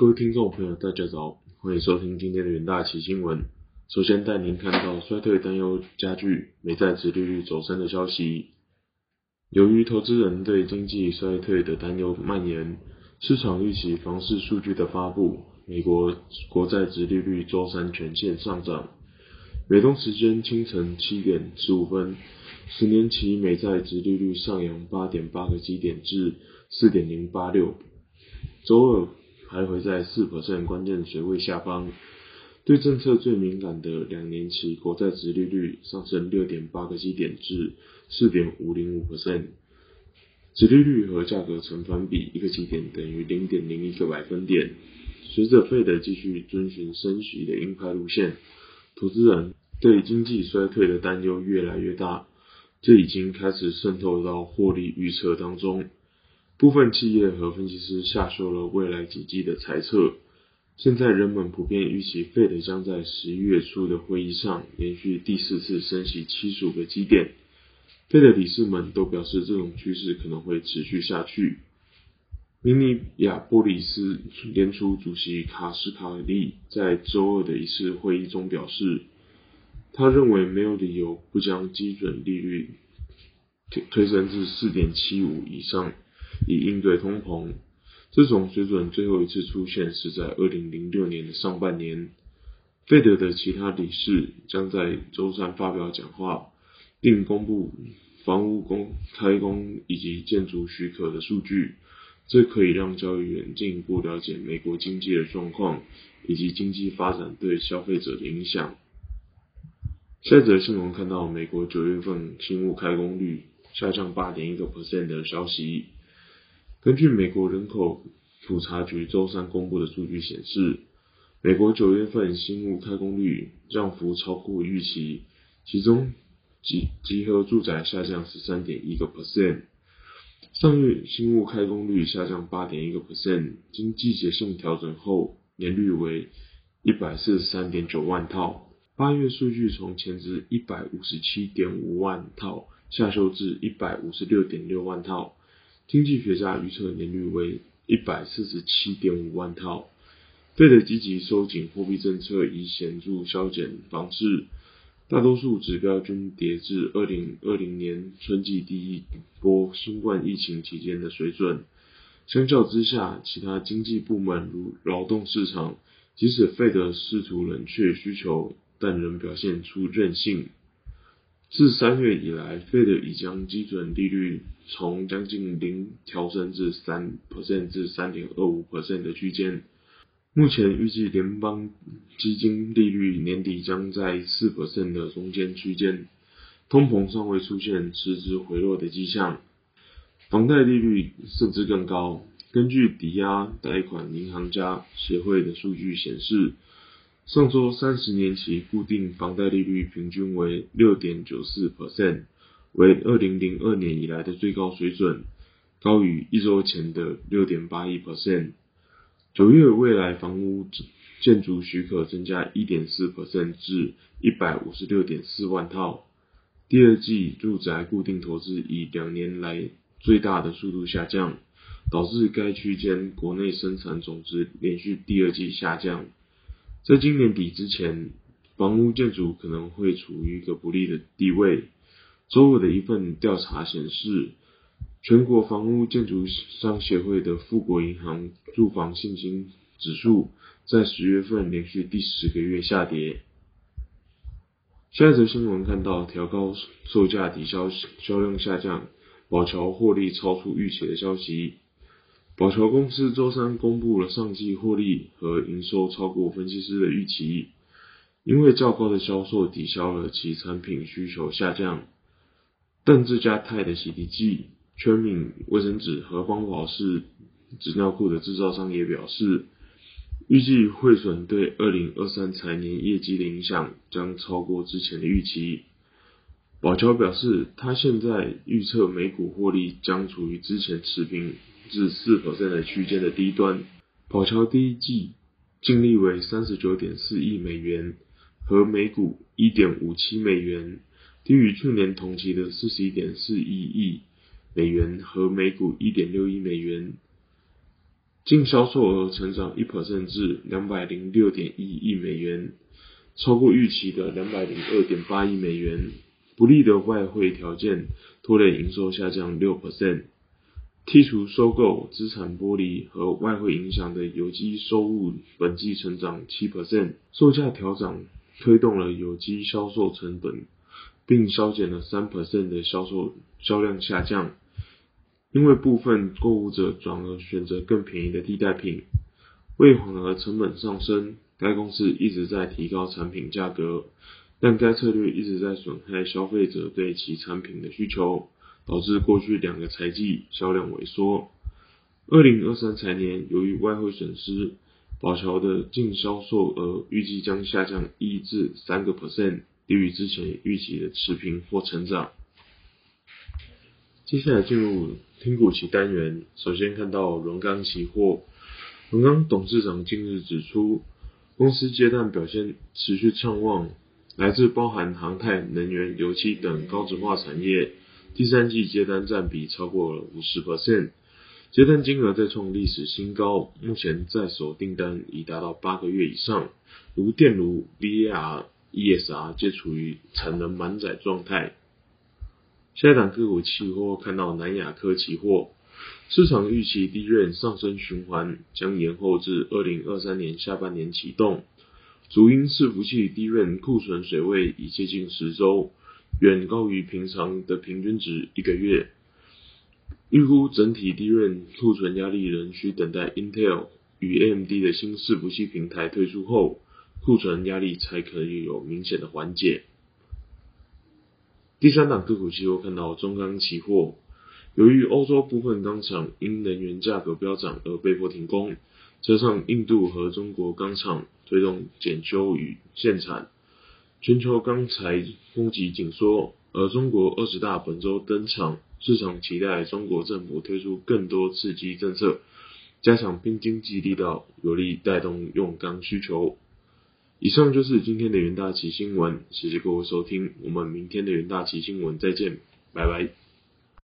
各位听众朋友，大家早，欢迎收听今天的元大奇新闻。首先带您看到衰退担忧加剧，美债殖利率走升的消息。由于投资人对经济衰退的担忧蔓延，市场预期房市数据的发布，美国国债殖利率周三全线上涨。美东时间清晨七点十五分，十年期美债殖利率上扬八点八个基点至四点零八六，周二。徘徊在四 percent 关键水位下方，对政策最敏感的两年期国债殖利率上升六点八个基点至四点五零五 percent，殖利率和价格成反比，一个基点等于零点零一个百分点。随着费德继续遵循升息的鹰派路线，投资人对经济衰退的担忧越来越大，这已经开始渗透到获利预测当中。部分企业和分析师下修了未来几季的猜测。现在人们普遍预期费德将在十一月初的会议上连续第四次升息七十五个基点。费德理事们都表示这种趋势可能会持续下去。明尼亚波利斯联储主席卡斯卡利在周二的一次会议中表示，他认为没有理由不将基准利率推升至四点七五以上。以应对通膨，这种水准最后一次出现是在二零零六年的上半年。费德的其他理事将在周三发表讲话，并公布房屋公开工以及建筑许可的数据，这可以让交易员进一步了解美国经济的状况以及经济发展对消费者的影响。下一则新闻看到美国九月份新屋开工率下降八点一个 percent 的消息。根据美国人口普查局周三公布的数据显示，美国九月份新屋开工率降幅超过预期，其中集集合住宅下降十三点一个 percent。上月新屋开工率下降八点一个 percent，经季节性调整后年率为一百四十三点九万套。八月数据从前值一百五十七点五万套下修至一百五十六点六万套。经济学家预测年率为一百四十七点五万套。费的积极收紧货币政策以显著消减房市，大多数指标均跌至二零二零年春季第一波新冠疫情期间的水准。相较之下，其他经济部门如劳动市场，即使费德试图冷却需求，但仍表现出韧性。自三月以来，费德已将基准利率从将近零调升至三 percent 至三点二五 percent 的区间。目前预计联邦基金利率年底将在四 percent 的中间区间，通膨尚未出现实质回落的迹象。房贷利率甚至更高。根据抵押贷款银行家协会的数据显示。上周三十年期固定房贷利率平均为六点九四 percent，为二零零二年以来的最高水准，高于一周前的六点八一 percent。九月未来房屋建筑许可增加一点四 percent 至一百五十六点四万套。第二季住宅固定投资以两年来最大的速度下降，导致该区间国内生产总值连续第二季下降。在今年底之前，房屋建筑可能会处于一个不利的地位。周五的一份调查显示，全国房屋建筑商协会的富国银行住房信心指数在十月份连续第十个月下跌。下一则新闻看到调高售价抵消销量下降，宝桥获利超出预期的消息。宝桥公司周三公布了上季获利和营收超过分析师的预期，因为较高的销售抵消了其产品需求下降。但这家泰的洗涤剂、全敏卫生纸和邦宝适纸尿裤的制造商也表示，预计汇损对二零二三财年业绩的影响将超过之前的预期。宝桥表示，他现在预测每股获利将处于之前持平。至四 percent 的区间的低端，宝桥第一季净利为三十九点四亿美元，和每股一点五七美元，低于去年同期的四十一点四一亿美元和每股一点六亿美元。净销售额成长一 percent 至两百零六点一亿美元，超过预期的两百零二点八亿美元。不利的外汇条件拖累营收下降六 percent。剔除收购资产剥离和外汇影响的有机收入本季成长七 percent，售价调整推动了有机销售成本，并削减了三 percent 的销售销量下降。因为部分购物者转而选择更便宜的替代品，为缓和成本上升，该公司一直在提高产品价格，但该策略一直在损害消费者对其产品的需求。导致过去两个财季销量萎缩。二零二三财年，由于外汇损失，宝桥的净销售额预计将下降一至三个 percent，低于之前预期的持平或成长。接下来进入听股期单元，首先看到荣钢期货。荣钢董事长近日指出，公司接单表现持续畅旺，来自包含航太、能源、油气等高值化产业。第三季接单占比超过了五十 percent，接单金额再创历史新高。目前在手订单已达到八个月以上，如电炉、VAR、ESR 皆处于产能满载状态。下一档个股期货看到南亚科期货，市场预期低润上升循环将延后至二零二三年下半年启动，主因伺服器低润库存水位已接近十周。远高于平常的平均值一个月，预估整体低润库存压力仍需等待 Intel 与 AMD 的新伺服器平台推出后，库存压力才可以有明显的缓解。第三档个股期货看到中钢期货，由于欧洲部分钢厂因能源价格飙涨而被迫停工，加上印度和中国钢厂推动检修与限产。全球钢材供给紧缩，而中国二十大本周登场，市场期待中国政府推出更多刺激政策，加强拼经济力道，有力带动用钢需求。以上就是今天的元大旗新闻，谢谢各位收听，我们明天的元大旗新闻再见，拜拜。